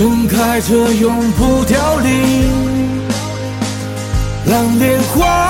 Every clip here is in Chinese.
盛开着永不凋零蓝莲花。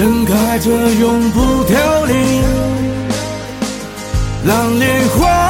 盛开着永不凋零蓝莲花。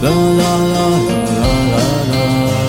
啦啦啦啦啦啦啦。